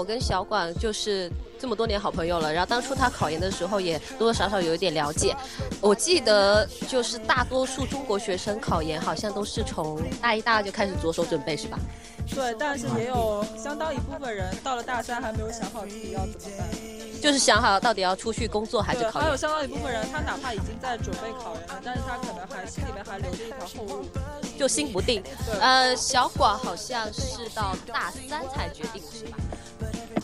我跟小管就是这么多年好朋友了，然后当初他考研的时候也多多少少有一点了解。我记得就是大多数中国学生考研好像都是从大一、大二就开始着手准备，是吧？对，但是也有相当一部分人到了大三还没有想好自己要怎么办，就是想好到底要出去工作还是，考研。还有相当一部分人他哪怕已经在准备考研了，但是他可能还心里面还留着一条后路。就心不定。呃，小管好像是到大三才决定，是吧？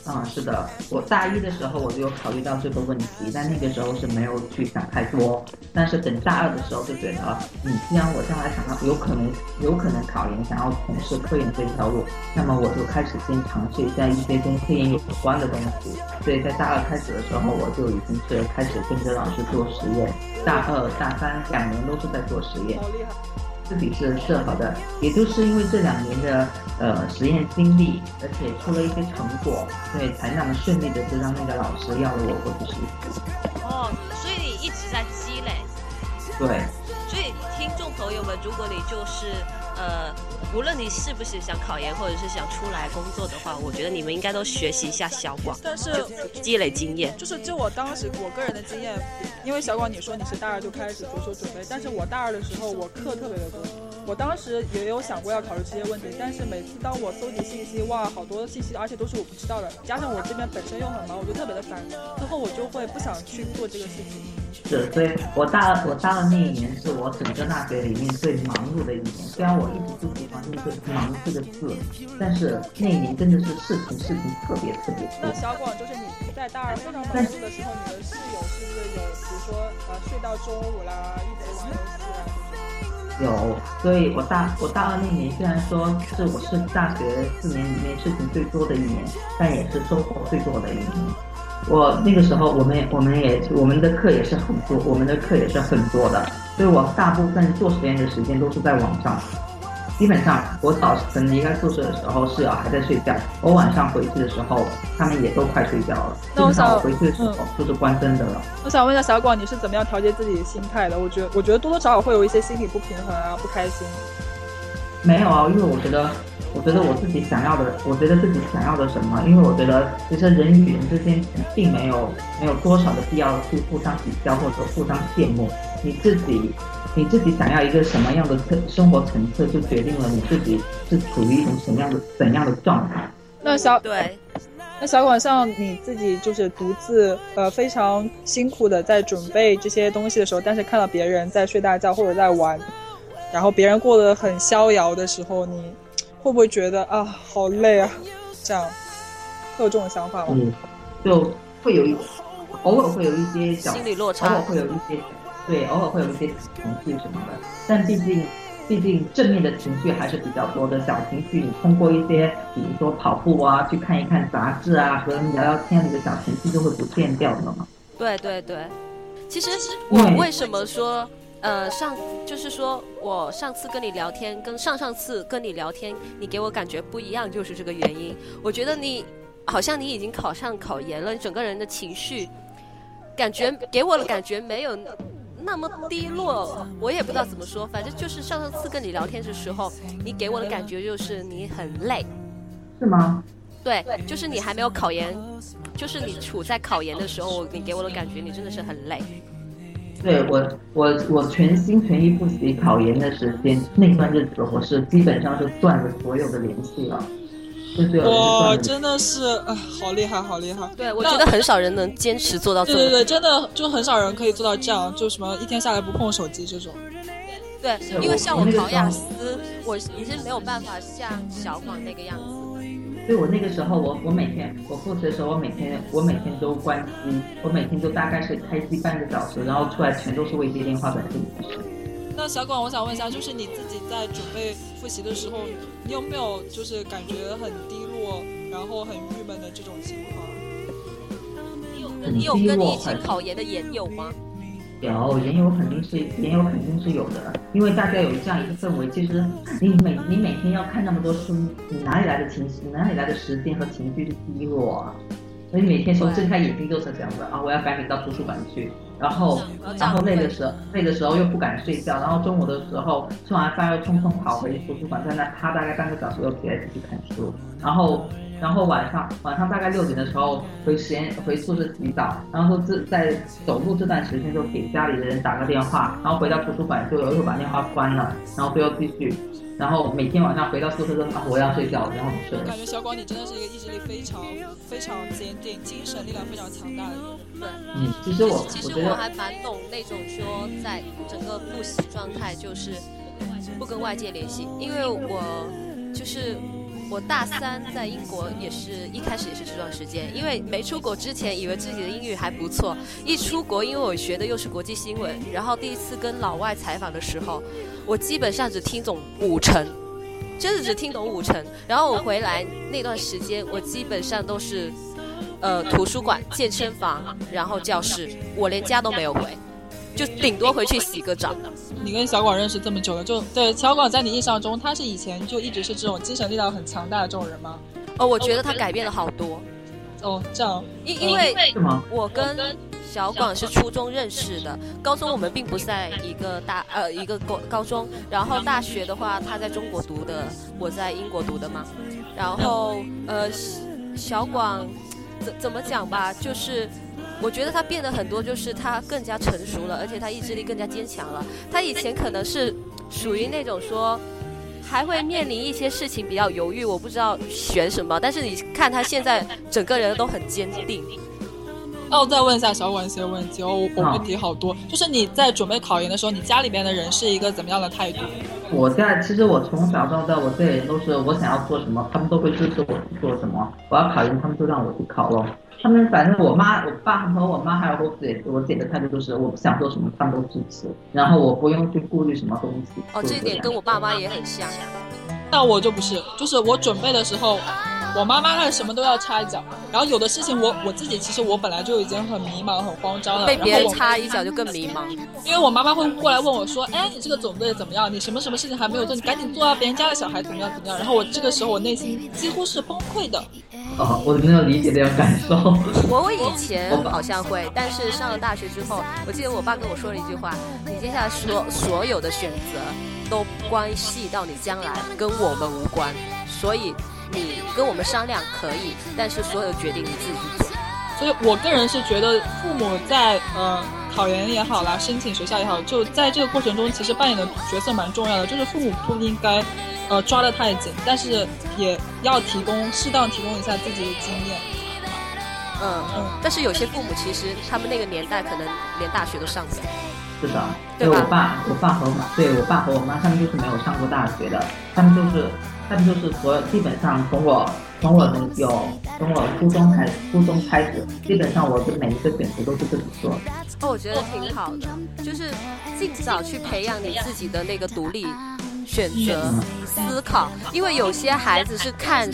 嗯，是的，我大一的时候我就有考虑到这个问题，但那个时候是没有去想太多。但是等大二的时候就觉得，嗯，既然我将来想要有可能有可能考研，想要从事科研这条路，那么我就开始先尝试一下一些跟科研有关的东西。所以在大二开始的时候，我就已经是开始跟着老师做实验。大二、大三两年都是在做实验。自己是设好的，也就是因为这两年的呃实验经历，而且出了一些成果，所以才那么顺利的就让那个老师要了我过去。哦，所以你一直在积累。对，所以听众朋友们，如果你就是呃，无论你是不是想考研，或者是想出来工作的话，我觉得你们应该都学习一下小广，但是就积累经验。就是就我当时我个人的经验，因为小广你说你是大二就开始着手准备，但是我大二的时候我课特别的多，我当时也有想过要考虑这些问题，但是每次当我搜集信息，哇，好多信息，而且都是我不知道的，加上我这边本身又很忙，我就特别的烦，最后我就会不想去做这个事情。是，所以我大二我大二那一年是我整个大学里面最忙碌的一年。虽然我一直不喜欢这个“忙”这个字，但是那一年真的是事情事情特别特别多那。小广就是你在大二非常忙碌的时候，你的室友是不是有，比如说呃睡到中午啦，一直玩游戏啊？有，所以我大我大二那年虽然说是我是大学四年里面事情最多的一年，但也是收获最多的一年。我那个时候，我们我们也我们的课也是很多，我们的课也是很多的，所以我大部分做实验的时间都是在网上。基本上，我早晨离开宿舍的时候，室友还在睡觉；我晚上回去的时候，他们也都快睡觉了。基那我想我回去的时候就是关灯的了。我想问一下小广，你是怎么样调节自己心态的？我觉得我觉得多多少少会有一些心理不平衡啊，不开心。没有啊，因为我觉得，我觉得我自己想要的，我觉得自己想要的什么？因为我觉得，其实人与人之间并没有没有多少的必要去互相比较或者互相羡慕。你自己，你自己想要一个什么样的层生活层次，就决定了你自己是处于一种什么样的怎样的状态。那小对，那小广像你自己就是独自呃非常辛苦的在准备这些东西的时候，但是看到别人在睡大觉或者在玩，然后别人过得很逍遥的时候，你会不会觉得啊好累啊？这样会有这种想法吗？嗯，就会有一偶尔会有一些小心理落偶尔差。会有一些，对，偶尔会有一些情绪什么的，但毕竟，毕竟正面的情绪还是比较多的。小情绪，你通过一些，比如说跑步啊，去看一看杂志啊，和人聊聊天，你的小情绪就会不见掉的嘛。对对对，其实我为什么说，呃，上就是说我上次跟你聊天，跟上上次跟你聊天，你给我感觉不一样，就是这个原因。我觉得你好像你已经考上考研了，你整个人的情绪感觉给我的感觉没有那么低落，我也不知道怎么说，反正就是上上次跟你聊天的时候，你给我的感觉就是你很累。是吗？对，就是你还没有考研，就是你处在考研的时候，你给我的感觉你真的是很累。对我，我我全心全意复习考研的时间，那段日子我是基本上是断了所有的联系了，哇，真的是啊，好厉害，好厉害！对，我觉得很少人能坚持做到这对对对，真的就很少人可以做到这样，就什么一天下来不碰手机这种。对因为像我考雅思，我已经没有办法像小广那个样子。所以我那个时候，我我每天我复习的时候，我每天我每天都关机，我每天都大概是开机半个小时，然后出来全都是未接电话短信。那小广，我想问一下，就是你自己在准备复习的时候，你有没有就是感觉很低落，然后很郁闷的这种情况？你有跟你一起考研的研友吗？有研友肯定是研友肯定是有的，因为大家有这样一个氛围，其实你每你每天要看那么多书，你哪里来的情绪，哪里来的时间和情绪去低落啊？所以每天从睁开眼睛就是这样子啊，我要赶紧到图书馆去，然后然后累的时候累的时候又不敢睡觉，然后中午的时候吃完饭又匆匆跑回图书馆，在那趴大概半个小时又起来继续看书，然后。然后晚上晚上大概六点的时候回实验回宿舍洗澡，然后这在走路这段时间就给家里的人打个电话，然后回到图书馆就又把电话关了，然后就要继续，然后每天晚上回到宿舍都啊我要睡觉，然后不睡。感觉小广你真的是一个意志力非常非常坚定，精神力量非常强大的人。对，嗯，其实我其实我还蛮懂那种说在整个复习状态就是不跟外界联系，因为我就是。我大三在英国也是一开始也是这段时间，因为没出国之前以为自己的英语还不错，一出国因为我学的又是国际新闻，然后第一次跟老外采访的时候，我基本上只听懂五成，真的只听懂五成。然后我回来那段时间，我基本上都是，呃，图书馆、健身房，然后教室，我连家都没有回。就顶多回去洗个澡。你跟小广认识这么久了，就对小广在你印象中，他是以前就一直是这种精神力量很强大的这种人吗？哦，我觉得他改变了好多。哦，这样。因因为我跟小广是初中认识的，高中我们并不在一个大呃一个高高中，然后大学的话他在中国读的，我在英国读的嘛。然后呃小广怎怎么讲吧，就是。我觉得他变得很多，就是他更加成熟了，而且他意志力更加坚强了。他以前可能是属于那种说还会面临一些事情比较犹豫，我不知道选什么。但是你看他现在整个人都很坚定。那我再问一下小管一些问题哦，我问题好多。就是你在准备考研的时候，你家里边的人是一个怎么样的态度？我在其实我从小到大，我这里都是我想要做什么，他们都会支持我去做什么。我要考研，他们就让我去考了。他们反正我妈、我爸和我妈还有我姐，我姐的态度就是我不想做什么，他们都支持，然后我不用去顾虑什么东西。哦，这一点跟我爸妈也很像。那我就不是，就是我准备的时候。我妈妈她什么都要插一脚，然后有的事情我我自己其实我本来就已经很迷茫很慌张了，被别人插一脚就更迷茫。因为我妈妈会过来问我说，哎，你这个准备怎么样？你什么什么事情还没有做？你赶紧做啊！别人家的小孩怎么样怎么样？然后我这个时候我内心几乎是崩溃的。哦，我能够理解这种感受。我我以前好像会，但是上了大学之后，我记得我爸跟我说了一句话：你接下来所所有的选择都关系到你将来，跟我们无关，所以。你跟我们商量可以，但是所有决定你自己做。所以我个人是觉得，父母在呃考研也好啦，申请学校也好，就在这个过程中，其实扮演的角色蛮重要的。就是父母不应该呃抓得太紧，但是也要提供适当提供一下自己的经验。嗯嗯。但是有些父母其实他们那个年代可能连大学都上不了。是的，对我爸、我爸和我妈，对我爸和我妈，他们就是没有上过大学的，他们就是。他们就是所有，基本上从我从我有从我初中开初中开始，基本上我的每一个选择都是自己做。哦，我觉得挺好的，就是尽早去培养你自己的那个独立选择思考，因为有些孩子是看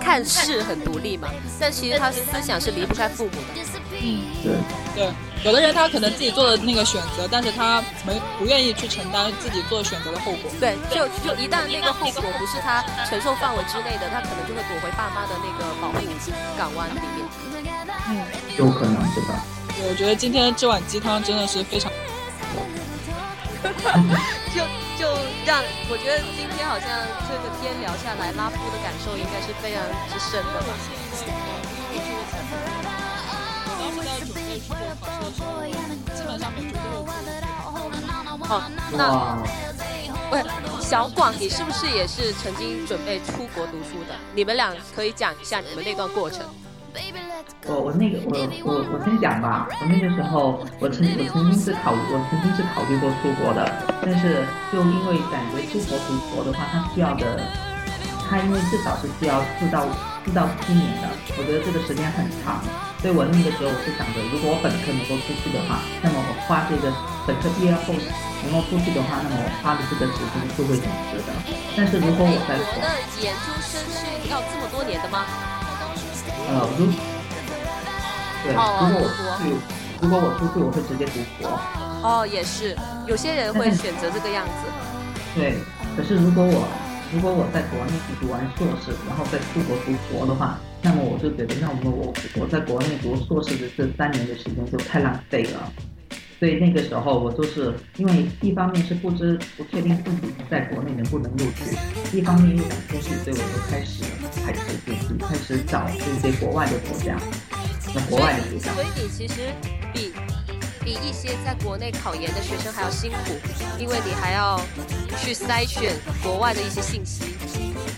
看似很独立嘛，但其实他思想是离不开父母的。嗯，对对。有的人他可能自己做的那个选择，但是他没不愿意去承担自己做选择的后果。对，就就一旦那个后果不是他承受范围之内的，他可能就会躲回爸妈的那个保护港湾里面。嗯，有可能对吧？我觉得今天这碗鸡汤真的是非常。就就让我觉得今天好像这个天聊下来，拉夫的感受应该是非常之深的吧。哦，那喂，小广，你是不是也是曾经准备出国读书的？你们俩可以讲一下你们那段过程。我我那个我我我先讲吧。我那个时候，我曾我曾经是考我曾经是考虑过出国的，但是就因为感觉出国读博的话，它需要的，它因为至少是需要四到四到七年的，我觉得这个时间很长。所以我那个时候我是想着，如果我本科能够出去的话，那么我花这个本科毕业后能够出去的话，那么我花的这个时间是会很值的。但是如果我在美国的研究生是要这么多年的吗？呃，如对，如果我出去，如果我出去，我会直接读博。哦，也是，有些人会选择这个样子。对，可是如果我如果我在国内读完硕士，然后再出国读博的话，那么我就觉得，那我我我在国内读硕士的这三年的时间就太浪费了。所以那个时候我就是因为一方面是不知不确定自己在国内能不能录取，一方面又想出去，所以我就开始开始就是开始找这些国外的国家，那国外的学校。所以你其实比。比一些在国内考研的学生还要辛苦，因为你还要去筛选国外的一些信息。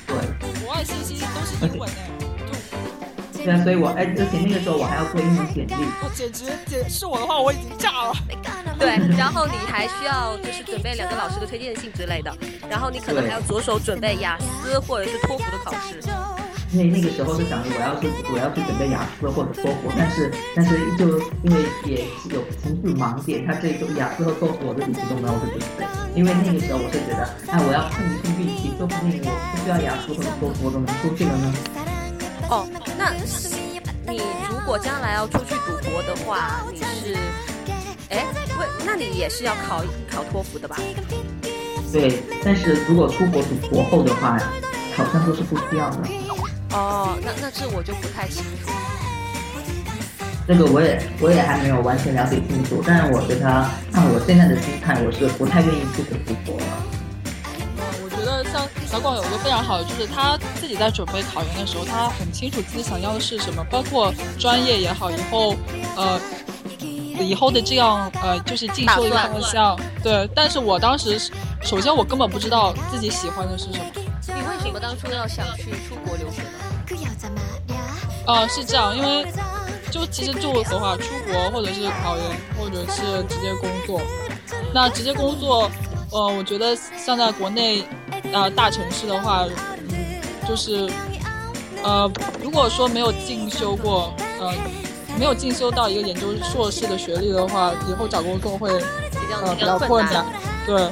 对，国外信息都是英文的。对啊，所以我哎，而且那个时候我还要做英文简历。我简直简是我的话，我已经炸了。对，然后你还需要就是准备两个老师的推荐信之类的，然后你可能还要着手准备雅思或者是托福的考试。因为那个时候是想着我要去我要去准备雅思或者托福，但是但是就因为也有情绪盲点，他这个雅思和托福我都一直都没有去准备，因为那个时候我是觉得，哎，我要碰一碰运气，说不定我不需要雅思或者托福我都能出去了呢。哦，那你如果将来要出去赌博的话，你是，哎，为那你也是要考考托福的吧？对，但是如果出国读博后的话，好像都是不需要的。哦，那那这我就不太清楚。这个我也我也还没有完全了解清楚，但是我觉得按我现在的心态，我是不太愿意出国读博了。小广有一个非常好的，就是他自己在准备考研的时候，他很清楚自己想要的是什么，包括专业也好，以后呃以后的这样呃就是进修的方向。对，但是我当时首先我根本不知道自己喜欢的是什么。你为什么当初要想去出国留学呢？啊，是这样，因为就其实就的话，出国或者是考研，或者是直接工作。那直接工作，呃，我觉得像在国内啊大城市的话，就是呃，如果说没有进修过，呃，没有进修到一个研究硕士的学历的话，以后找工作会呃比较困难，对。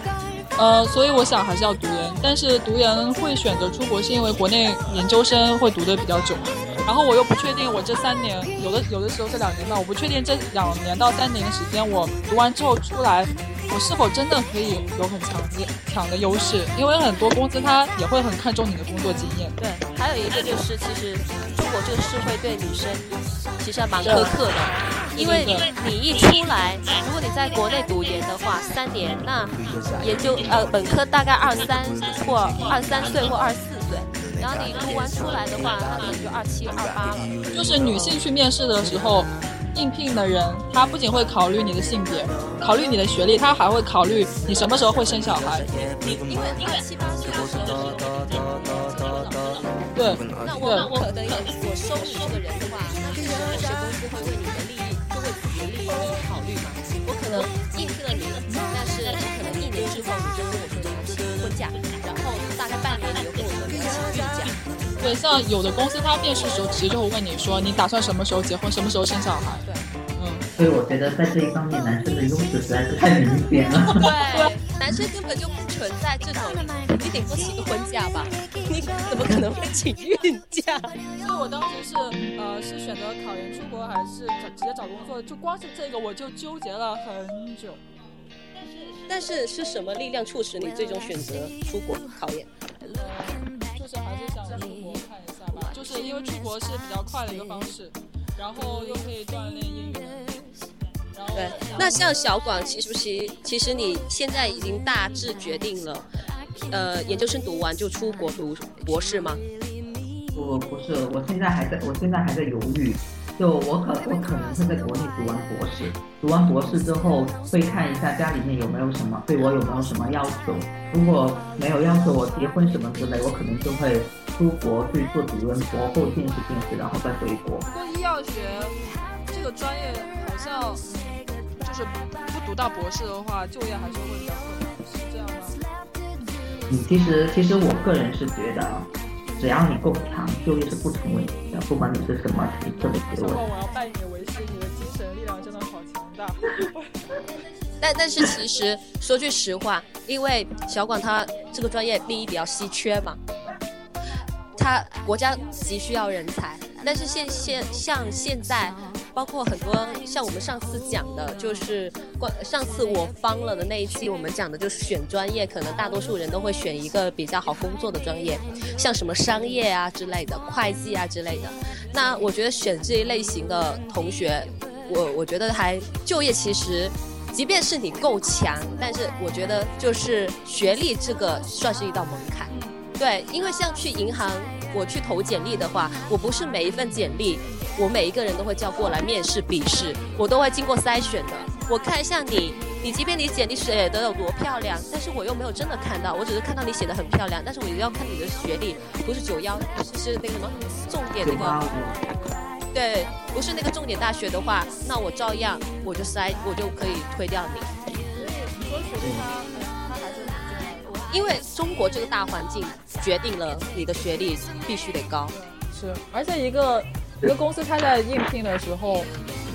呃，所以我想还是要读研，但是读研会选择出国，是因为国内研究生会读的比较久嘛，然后我又不确定我这三年，有的有的时候这两年吧，我不确定这两年到三年的时间，我读完之后出来，我是否真的可以有很强的强的优势？因为很多公司它也会很看重你的工作经验。对，还有一个就是，其实中国这个社会对女生其实还蛮苛刻的。因为你一出来，如果你在国内读研的话，三年，那也就呃本科大概二三或二三岁或二四岁，然后你读完出来的话，那可能就二七二八了。就是女性去面试的时候，应聘的人他不仅会考虑你的性别，考虑你的学历，他还会考虑你什么时候会生小孩。因为因为七八岁的时候是对，那我那我可能我收你这个人的话，那是有些公司会为你的利益。为自己的利益考虑嘛，我可能应聘了你，对，像有的公司他面试的时候，直接就会问你说你打算什么时候结婚，什么时候生小孩。对，嗯。所以我觉得在这一方面，男生的优势实在是太明显了。对，男生根本就不存在这种，你顶多请个婚假吧，你怎么可能会请孕假？所以我当时是呃是选择考研出国，还是找直接找工作？就光是这个我就纠结了很久。但是是什么力量促使你最终选择出国考研？出国看一下吧，就是因为出国是比较快的一个方式。然后又可以锻炼英语。对，那像小广，其实其其实你现在已经大致决定了，呃，研究生读完就出国读博士吗？不，不是，我现在还在，我现在还在犹豫。就我可我可能会在国内读完博士，读完博士之后会看一下家里面有没有什么对我有没有什么要求。如果没有要求我结婚什么之类，我可能就会出国去做主任博后见识见识，然后再回国。不过医药学这个专业好像就是不读到博士的话，就业还是会比较困难，是这样吗？嗯，其实其实我个人是觉得。只要你够强，就业是不成问题的，不管你是什么体测的学问。小广，我要拜你为师，你的精神力量真的好强大。但但是其实说句实话，因为小广他这个专业第一比较稀缺嘛，他国家急需要人才，但是现现像现在，包括很多像我们上次讲的，就是关上次我方了的那一期，我们讲的就是选专业，可能大多数人都会选一个比较好工作的专业，像什么商业啊之类的，会计啊之类的。那我觉得选这一类型的同学，我我觉得还就业其实。即便是你够强，但是我觉得就是学历这个算是一道门槛。对，因为像去银行，我去投简历的话，我不是每一份简历，我每一个人都会叫过来面试、笔试，我都会经过筛选的。我看一下你，你即便你简历写的有多漂亮，但是我又没有真的看到，我只是看到你写的很漂亮，但是我要看你的学历，不是九幺，是那个什么重点那个。对，不是那个重点大学的话，那我照样我就筛，我就可以推掉你。你说学。因为中国这个大环境决定了你的学历必须得高。是，而且一个一个公司他在应聘的时候，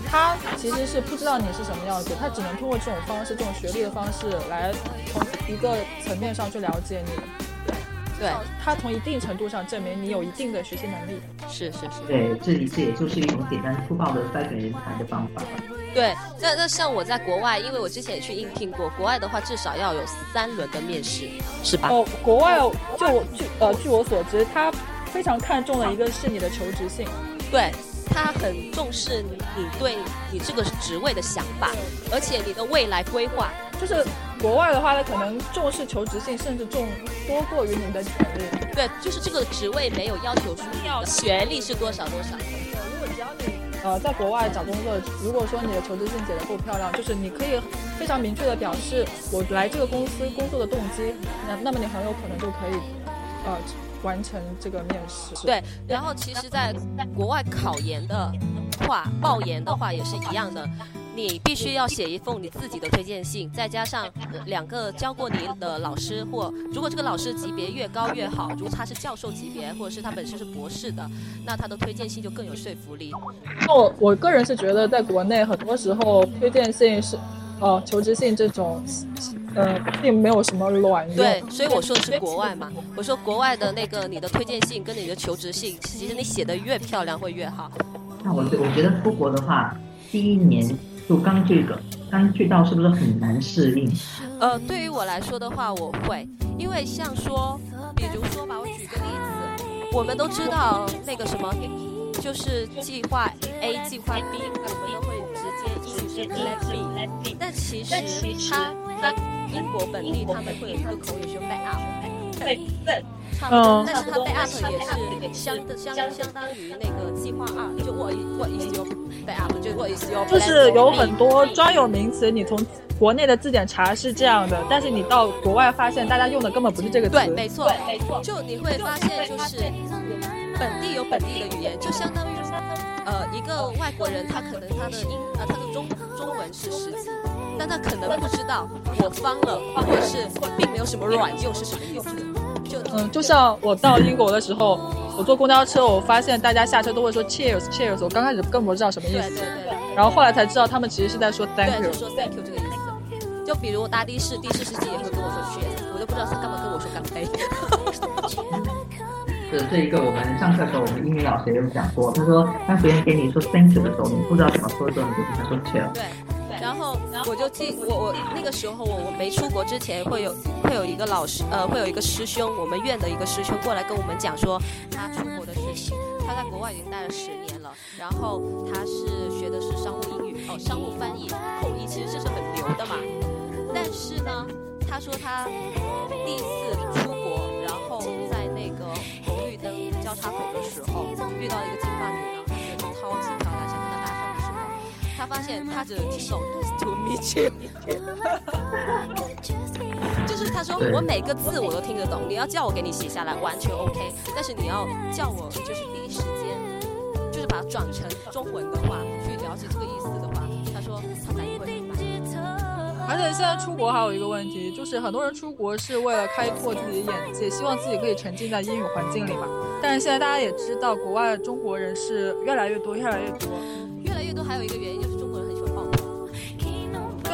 他其实是不知道你是什么样子，他只能通过这种方式，这种学历的方式来从一个层面上去了解你。对，他从一定程度上证明你有一定的学习能力。是是是。对，这这也就是一种简单粗暴的筛选人才的方法。对，那那像我在国外，因为我之前也去应聘过，国外的话至少要有三轮的面试，是吧？哦，国外就我据呃据我所知，他非常看重的一个是你的求职性，对他很重视你对你这个职位的想法，而且你的未来规划。就是国外的话，他可能重视求职性，甚至重多过于你的简历。对，就是这个职位没有要求说学历是多少多少。对，如果只要你呃在国外找工作，如果说你的求职信写的够漂亮，就是你可以非常明确的表示我来这个公司工作的动机，那那么你很有可能就可以呃完成这个面试。对，然后其实在国外考研的话，报研的话也是一样的。你必须要写一封你自己的推荐信，再加上两个教过你的老师，或如果这个老师级别越高越好，如果他是教授级别，或者是他本身是博士的，那他的推荐信就更有说服力。我我个人是觉得，在国内很多时候推荐信是，呃，求职信这种，呃，并没有什么卵用。对，所以我说的是国外嘛。我说国外的那个你的推荐信跟你的求职信，其实你写的越漂亮会越好。那我我觉得出国的话，第一年。就刚这个，刚去到是不是很难适应？呃，对于我来说的话，我会，因为像说，比如说吧，我举个例子，我们都知道那个什么，就是计划 A、计划 B，我们都会直接英语是 Let B，但其实它在英国本地他们会有一个口语是 back up。嗯，但是它 backup 也是相相相当于那个计划二，就 what what is your backup，就 what is your 就是有很多专有名词，你从国内的字典查是这样的，但是你到国外发现大家用的根本不是这个词。对，没错，没错。就你会发现，就是本地有本地的语言，就相当于呃一个外国人，他可能他的英呃他的中中文是十级，但他可能不知道我方了，或者是并没有什么软用是什么意思。嗯，就像我到英国的时候，我坐公交车，我发现大家下车都会说 cheers cheers，我刚开始根本不知道什么意思，对对对，然后后来才知道他们其实是在说 thank you，说 thank you 这个意思。就比如我搭的士，的士司机也会跟我说 cheers，我都不知道他干嘛跟我说干杯。是这一个，我们上课的时候，我们英语老师也有讲过，他说当别人给你说 thank you 的时候，你不知道怎么说的时候，你就跟他说 cheers。对。然后我就记我我那个时候我我没出国之前会有会有一个老师呃会有一个师兄我们院的一个师兄过来跟我们讲说他出国的事情他在国外已经待了十年了然后他是学的是商务英语哦商务翻译口译其实这是很牛的嘛。但是呢他说他第一次出国然后在那个红绿灯交叉口的时候遇到一个金发女他发现他只听懂 to meet you，就是他说我每个字我都听得懂，你要叫我给你写下来完全 OK，但是你要叫我就是第一时间就是把它转成中文的话去了解这个意思的话，他说他才会明白。而且现在出国还有一个问题，就是很多人出国是为了开拓自己的眼界，希望自己可以沉浸在英语环境里嘛。但是现在大家也知道，国外中国人是越来越多，越来越多。越来越多，还有一个原因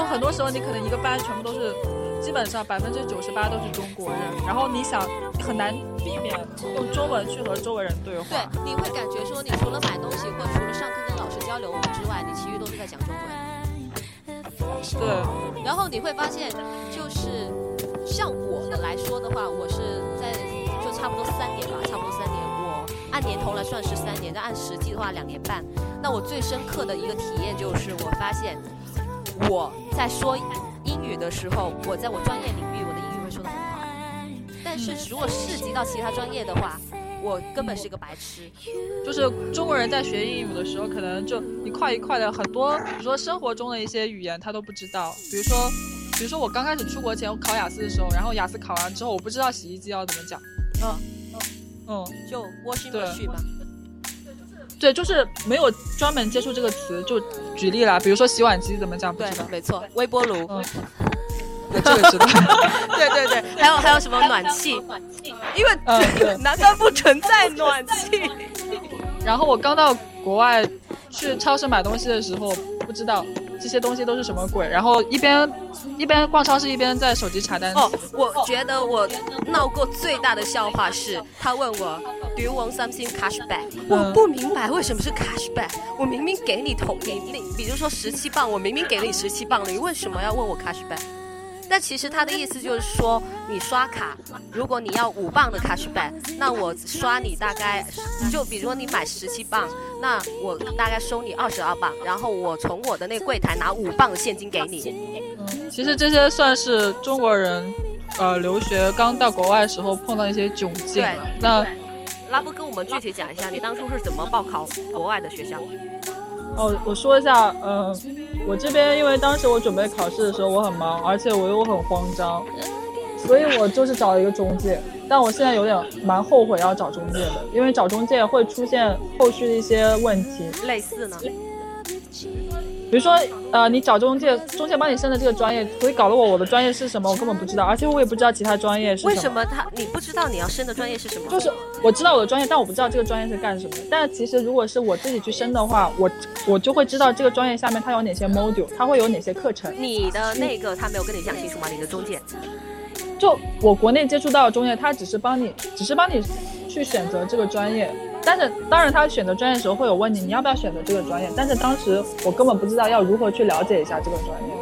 很多时候你可能一个班全部都是，基本上百分之九十八都是中国人，然后你想很难避免用中文去和周围人对话。对，你会感觉说，你除了买东西或除了上课跟老师交流之外，你其余都是在讲中文。对，然后你会发现，就是像我的来说的话，我是在就差不多三年吧，差不多三年。我按年头来算是三年，但按实际的话两年半。那我最深刻的一个体验就是，我发现我在说英语的时候，我在我专业领域，我的英语会说的很好。但是如果涉及到其他专业的话，我根本是一个白痴，就是中国人在学英语的时候，可能就一块一块的很多，比如说生活中的一些语言他都不知道。比如说，比如说我刚开始出国前我考雅思的时候，然后雅思考完之后，我不知道洗衣机要怎么讲。嗯嗯嗯，就 washing machine 吧。对，就是没有专门接触这个词。就举例啦，比如说洗碗机怎么讲？对，没错，微波炉。嗯。这个知道，对对对，还有还有什么暖气？因为 南方不存在暖气。然后我刚到国外去超市买东西的时候，不知道这些东西都是什么鬼，然后一边一边逛超市一边在手机查单。哦，我觉得我闹过最大的笑话是，他问我 Do you want something cashback？我不明白为什么是 cashback，我明明给你同你你，比如说十七磅，我明明给了你十七磅了，你为什么要问我 cashback？但其实他的意思就是说，你刷卡，如果你要五磅的 cashback，那我刷你大概，就比如说你买十七磅，那我大概收你二十二磅，然后我从我的那柜台拿五磅的现金给你。嗯，其实这些算是中国人，呃，留学刚到国外时候碰到一些窘境。对，那拉布跟我们具体讲一下，你当初是怎么报考国外的学校？哦，我说一下，嗯，我这边因为当时我准备考试的时候我很忙，而且我又很慌张，所以我就是找了一个中介。但我现在有点蛮后悔要找中介的，因为找中介会出现后续的一些问题。类似呢？比如说，呃，你找中介，中介帮你升的这个专业，所以搞得我我的专业是什么，我根本不知道，而且我也不知道其他专业是什么。为什么他你不知道你要升的专业是什么？就是我知道我的专业，但我不知道这个专业是干什么。但其实如果是我自己去升的话，我我就会知道这个专业下面它有哪些 module，它会有哪些课程。你的那个他没有跟你讲清楚吗？你的中介？就我国内接触到的中介，他只是帮你，只是帮你去选择这个专业。但是，当然，他选择专业的时候会有问你，你要不要选择这个专业？但是当时我根本不知道要如何去了解一下这个专业。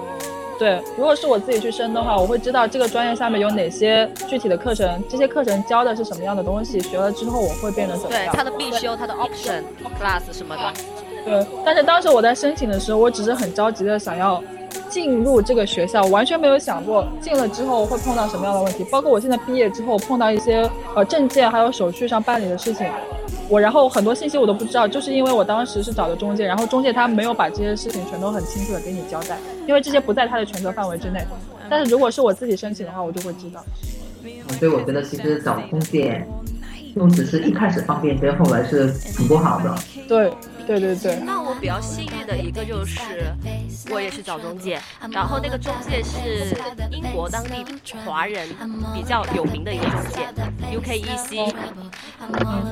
对，如果是我自己去申的话，我会知道这个专业下面有哪些具体的课程，这些课程教的是什么样的东西，学了之后我会变得怎么样？对，它的必修、它的 option class 什么的。对，但是当时我在申请的时候，我只是很着急的想要进入这个学校，完全没有想过进了之后会碰到什么样的问题。包括我现在毕业之后碰到一些呃证件还有手续上办理的事情。我然后很多信息我都不知道，就是因为我当时是找的中介，然后中介他没有把这些事情全都很清楚的给你交代，因为这些不在他的权责范围之内。但是如果是我自己申请的话，我就会知道。所以我觉得其实找中介，不只是一开始方便，其实后来是很不好的。对。对对对，那我比较幸运的一个就是，我也是找中介，然后那个中介是英国当地华人比较有名的一个中介，UKEC。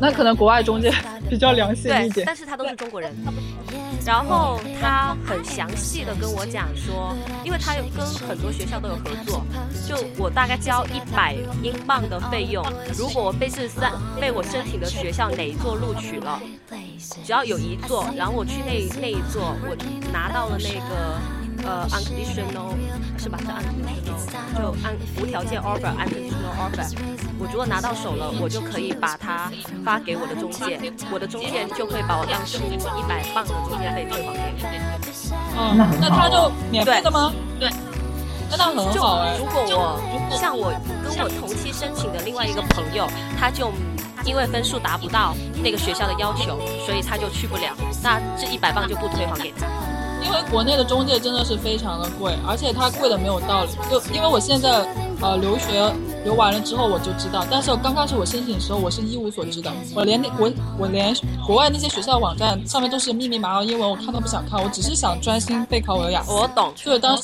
那可能国外中介比较良心一点，但是他都是中国人。然后他很详细的跟我讲说，因为他有跟很多学校都有合作，就我大概交一百英镑的费用，如果我被这三被我申请的学校哪一座录取了。只要有一座，然后我去那那一座，我拿到了那个呃 unconditional 是吧？是 unconditional，就按无条件 offer，unconditional offer。我如果拿到手了，我就可以把它发给我的中介，我的中介就会把我当初一百磅的中介费退还给我。嗯，那他就免费的吗？对，那倒很好哎。如果我像我跟我同期申请的另外一个朋友，他就。因为分数达不到那个学校的要求，所以他就去不了。那这一百磅就不退还给他。因为国内的中介真的是非常的贵，而且它贵的没有道理。就因为我现在呃留学留完了之后我就知道，但是我刚开始我申请的时候我是一无所知的，我连那我我连国外那些学校网站上面都是密密麻麻英文，我看都不想看，我只是想专心备考我的雅思。我懂，所以当时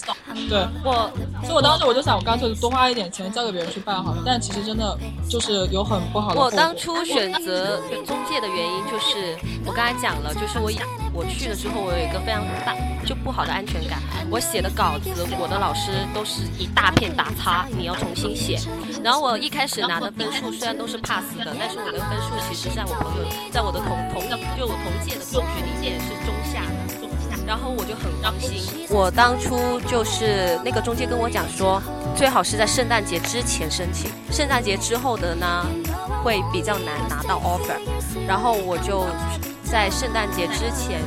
对，我所以我当时我就想，我干脆多花一点钱交给别人去办好了。但其实真的就是有很不好的。我当初选择中介的原因就是，我刚才讲了，就是我我去了之后，我有一个非常大就不好的安全感。我写的稿子，我的老师都是一大片打叉，你要重新写。然后我一开始拿的分数虽然都是 pass 的，但是我的分数其实在我朋友，在我的同同就我同届的同学里面是中下的。然后我就很伤心。我当初就是那个中介跟我讲说，最好是在圣诞节之前申请，圣诞节之后的呢会比较难拿到 offer。然后我就在圣诞节之前，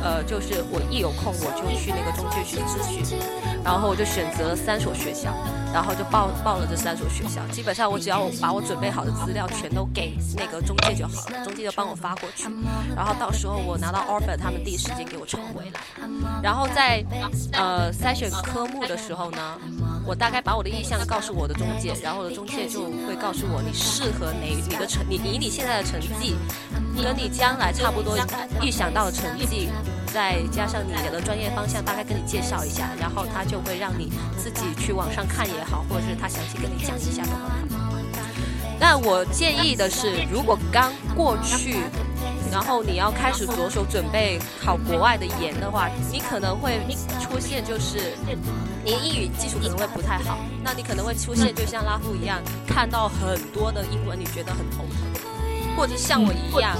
呃，就是我一有空我就去那个中介去咨询，然后我就选择了三所学校，然后就报报了这三所学校。基本上我只要把我准备好的资料全都给那个中介就好了，中介就帮我发过去，然后到时候我拿到 offer，他们第一时间给我传回来。然后在呃筛选科目的时候呢，我大概把我的意向告诉我的中介，然后我的中介就会告诉我你适合哪你的成，你以你现在的成绩，跟你将来差不多预想到的成绩，再加上你的专业方向，大概跟你介绍一下，然后他就会让你自己去网上看也好，或者是他详细跟你讲一下都很好。那我建议的是，如果刚过去。然后你要开始着手准备考国外的研的话，你可能会出现就是你英语基础可能会不太好，那你可能会出现就像拉夫一样，看到很多的英文你觉得很头疼，或者像我一样，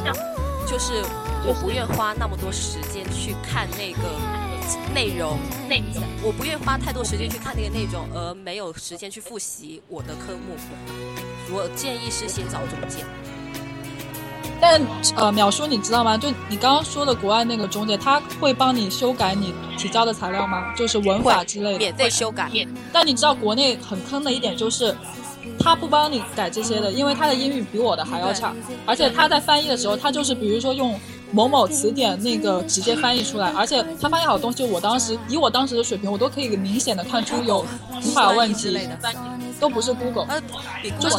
就是我不愿花那么多时间去看那个内容，内我不愿花太多时间去看那个内容，而没有时间去复习我的科目。我建议是先找中介。但呃，淼叔，你知道吗？就你刚刚说的国外那个中介，他会帮你修改你提交的材料吗？就是文法之类的，免费修改。但你知道国内很坑的一点就是，他不帮你改这些的，因为他的英语比我的还要差，而且他在翻译的时候，他就是比如说用某某词典那个直接翻译出来，而且他翻译好的东西，我当时以我当时的水平，我都可以明显的看出有语法问题。都不是 Google，就是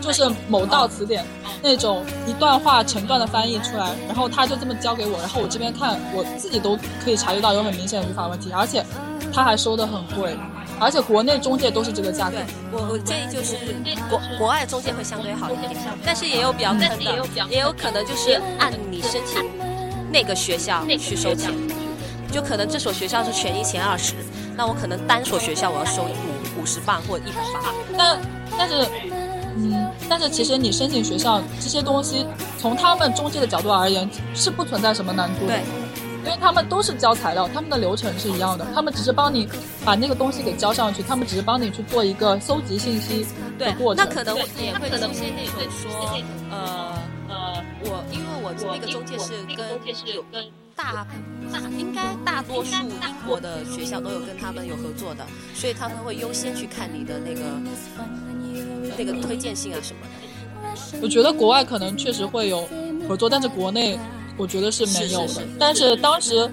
就是某道词典那种一段话成段的翻译出来，然后他就这么交给我，然后我这边看我自己都可以察觉到有很明显的语法问题，而且他还收的很贵，而且国内中介都是这个价格。我我建议就是国国外中介会相对好一点，但是也有比较坑的，也有可能就是按你申请那个学校去收钱，就可能这所学校是全一前二十，那我可能单所学校我要收五。五十磅或一百磅，但但是，嗯，但是其实你申请学校这些东西，从他们中介的角度而言，是不存在什么难度的，因为他们都是交材料，他们的流程是一样的，他们只是帮你把那个东西给交上去，他们只是帮你去做一个搜集信息的过程。那可能也会出现那种说，呃呃，我因为我那个中介是跟有跟。大大应该大多数英国的学校都有跟他们有合作的，所以他们会优先去看你的那个那个推荐信啊什么的。我觉得国外可能确实会有合作，但是国内我觉得是没有的。但是当时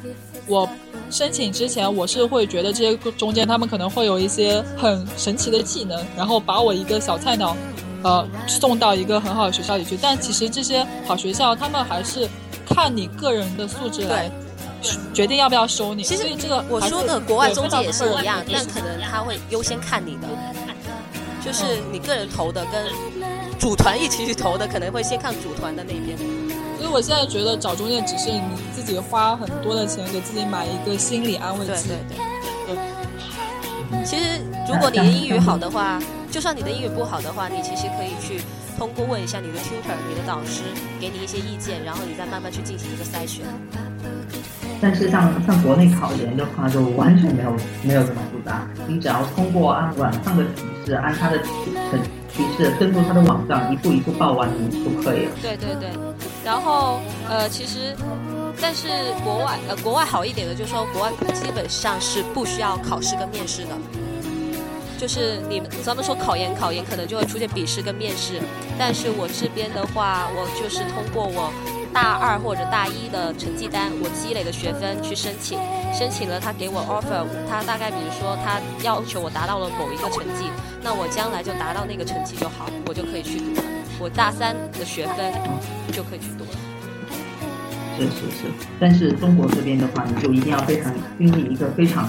我申请之前，我是会觉得这些中间他们可能会有一些很神奇的技能，然后把我一个小菜鸟，呃，送到一个很好的学校里去。但其实这些好学校，他们还是。看你个人的素质来决定要不要收你。其实这个我说的国外中介也是一样，但可能他会优先看你的，就是你个人投的跟组团一起去投的，可能会先看组团的那边。所以我现在觉得找中介只是你自己花很多的钱给自己买一个心理安慰剂。对对对。其实如果你的英语好的话，就算你的英语不好的话，你其实可以去。通过问一下你的 tutor，你的导师给你一些意见，然后你再慢慢去进行一个筛选。但是像像国内考研的话，就完全没有没有这么复杂，你只要通过按网上的提示，按他的提提示登录他的网站，一步一步报完你就可以了。对对对，然后呃，其实但是国外呃国外好一点的，就是说国外基本上是不需要考试跟面试的。就是你们咱们说考研，考研可能就会出现笔试跟面试，但是我这边的话，我就是通过我大二或者大一的成绩单，我积累的学分去申请，申请了他给我 offer，他大概比如说他要求我达到了某一个成绩，那我将来就达到那个成绩就好，我就可以去读了，我大三的学分就可以去读了。是是是，但是中国这边的话，你就一定要非常经历一个非常，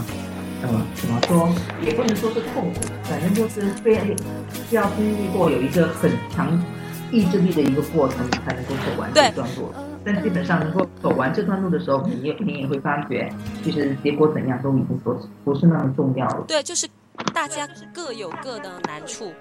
呃，怎么说，也不能说是痛苦，反正就是非需要经历过有一个很强意志力的一个过程，你才能够走完这段路。但基本上能够走完这段路的时候，你也你也会发觉，其实结果怎样都已经不不是那么重要了。对，就是大家各有各的难处，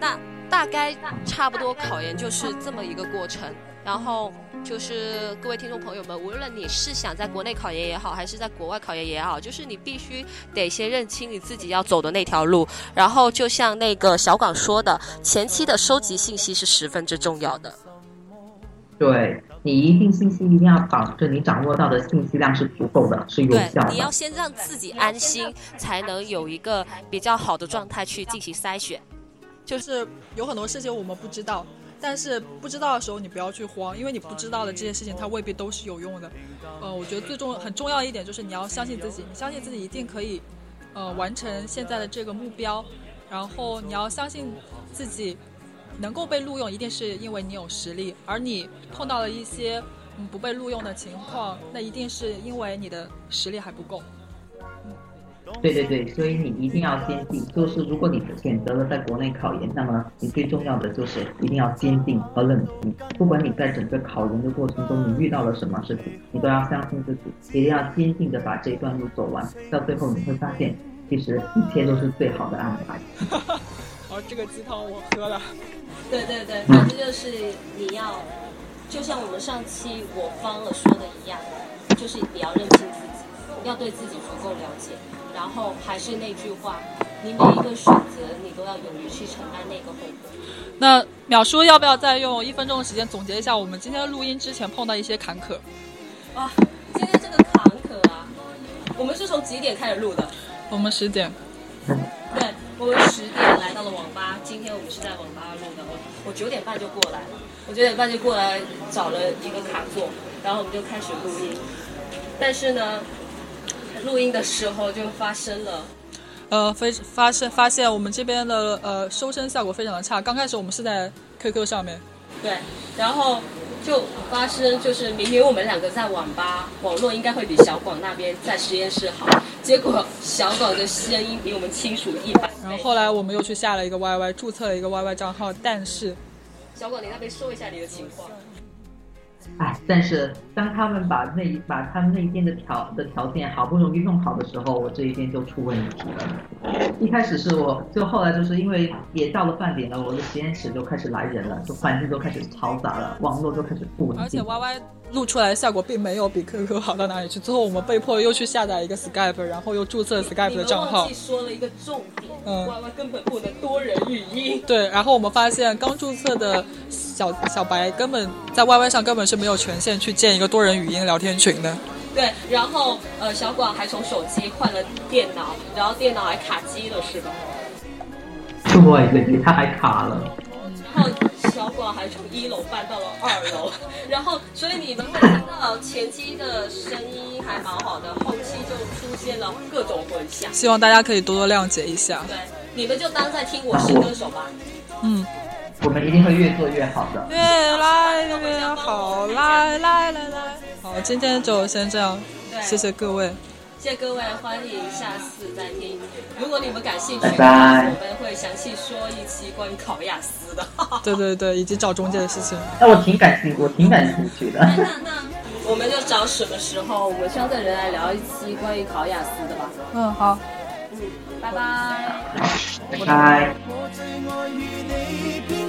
那大概差不多考研就是这么一个过程。然后就是各位听众朋友们，无论你是想在国内考研也好，还是在国外考研也好，就是你必须得先认清你自己要走的那条路。然后就像那个小广说的，前期的收集信息是十分之重要的。对你一定信息一定要保证你掌握到的信息量是足够的，是有效，的。你要先让自己安心，才能有一个比较好的状态去进行筛选。就是有很多事情我们不知道，但是不知道的时候你不要去慌，因为你不知道的这些事情它未必都是有用的。呃，我觉得最重很重要一点就是你要相信自己，你相信自己一定可以，呃，完成现在的这个目标，然后你要相信自己能够被录用，一定是因为你有实力，而你碰到了一些嗯不被录用的情况，那一定是因为你的实力还不够。对对对，所以你一定要坚定。就是如果你选择了在国内考研，那么你最重要的就是一定要坚定和冷静。不管你在整个考研的过程中你遇到了什么事情，你都要相信自己，一定要坚定的把这一段路走完。到最后你会发现，其实一切都是最好的安排。而这个鸡汤我喝了。对对对，反正就是你要，就像我们上期我方了说的一样，就是你要认清自己，要对自己足够了解，然后还是那句话，你每一个选择你都要勇于去承担那个后果。那淼叔要不要再用一分钟的时间总结一下我们今天录音之前碰到一些坎坷？啊，今天这个坎坷啊，我们是从几点开始录的？我们十点。对，我们十点来到了网吧，今天我们是在网吧录的。我我九点半就过来了，我九点半就过来找了一个卡座，然后我们就开始录音。但是呢，录音的时候就发生了，呃，非发现发现我们这边的呃收声效果非常的差。刚开始我们是在 QQ 上面，对，然后就发生就是明明我们两个在网吧，网络应该会比小广那边在实验室好，结果小广的声音比我们清楚一百倍。然后后来我们又去下了一个 YY，注册了一个 YY 账号，但是小广，你那边说一下你的情况。哎，但是当他们把那把他们那边的条的条件好不容易弄好的时候，我这一边就出问题了。一开始是我，就后来就是因为也到了饭点了，我的实验室就开始来人了，就环境都开始嘈杂了，网络都开始不稳而且定。YY 录出来的效果并没有比 QQ 好到哪里去。最后我们被迫又去下载一个 Skype，然后又注册 Skype 的账号忘记。说了一个重点、嗯 y Y 根本不能多人语音。对，然后我们发现刚注册的小小白根本在 YY 上根本是没有权限去建一个多人语音聊天群的。对，然后呃，小广还从手机换了电脑，然后电脑还卡机了，是吧？对对对，他还卡了。然后小广还从一楼搬到了二楼，然后所以你们会听到前期的声音还蛮好的，后期就出现了各种混响。希望大家可以多多谅解一下。对，你们就当在听我是歌手吧。嗯，我们一定会越做越好的。越来越好，来来来来。好，今天就先这样，谢谢各位。谢谢各位，欢迎下次再听。如果你们感兴趣，拜拜我们会详细说一期关于考雅思的。对对对，以及找中介的事情。那我挺感兴，我挺感兴趣的。那那我们就找什么时候，我们需要的人来聊一期关于考雅思的吧。嗯，好。嗯，拜拜。拜拜。